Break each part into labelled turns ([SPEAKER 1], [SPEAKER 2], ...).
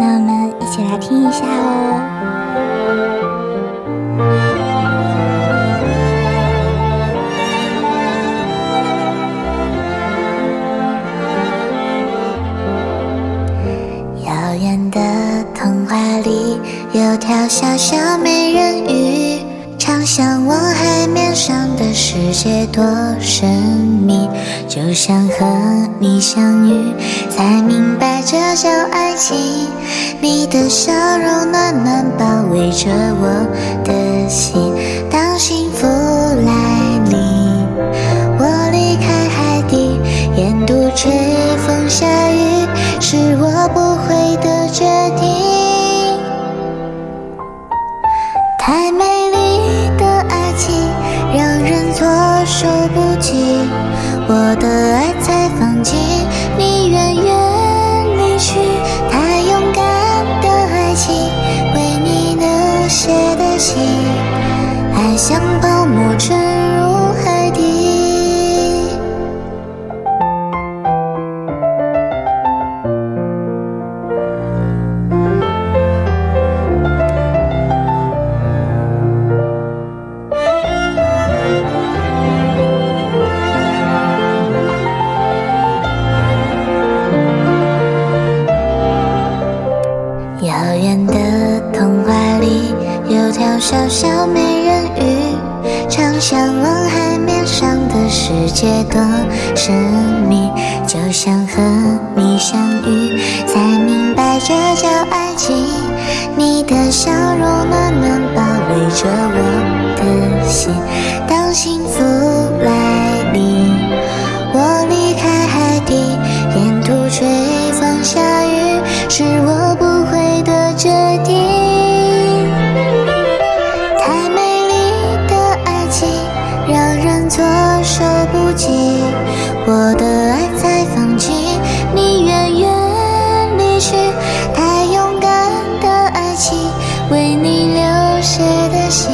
[SPEAKER 1] 那我们一起来听一下哦。
[SPEAKER 2] 遥远的童话里有条小小美人鱼，常向往海面上的世界多神秘，就像和你相遇，才明白这叫爱情。你的笑容暖暖包围着我的心，当幸福来临，我离开海底，沿途吹风下雨，是我不会的决定。太美丽的爱情让人措手不及，我的爱血的心，爱像泡沫沉入海底。遥远的童话里有条小小美人鱼，常向往海面上的世界多神秘，就像和你相遇，才明白这叫爱情。你的笑容暖暖包围着我的心，当幸福来临，我离开海底，沿途吹风下雨，是我不会的决定。我的爱才放弃，你远远离去。太勇敢的爱情，为你流血的心，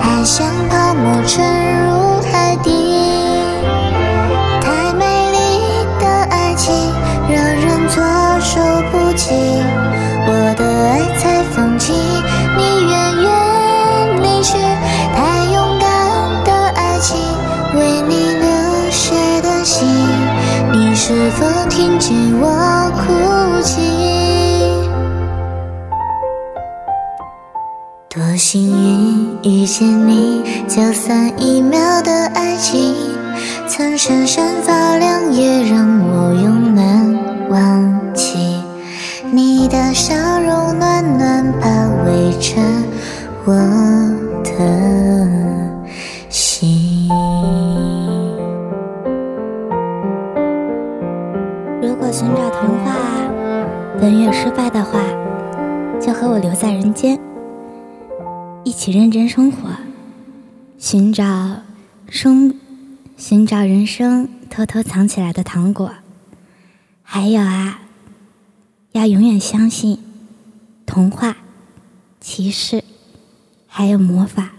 [SPEAKER 2] 爱像泡沫沉入海底。太美丽的爱情让人措手不及，我的爱才放弃，是否听见我哭泣？多幸运遇见你，就算一秒的爱情，曾闪闪发亮，也让我永难忘记。你的笑容暖暖包围着我的
[SPEAKER 1] 本月失败的话，就和我留在人间，一起认真生活，寻找生，寻找人生偷偷藏起来的糖果。还有啊，要永远相信童话、骑士，还有魔法。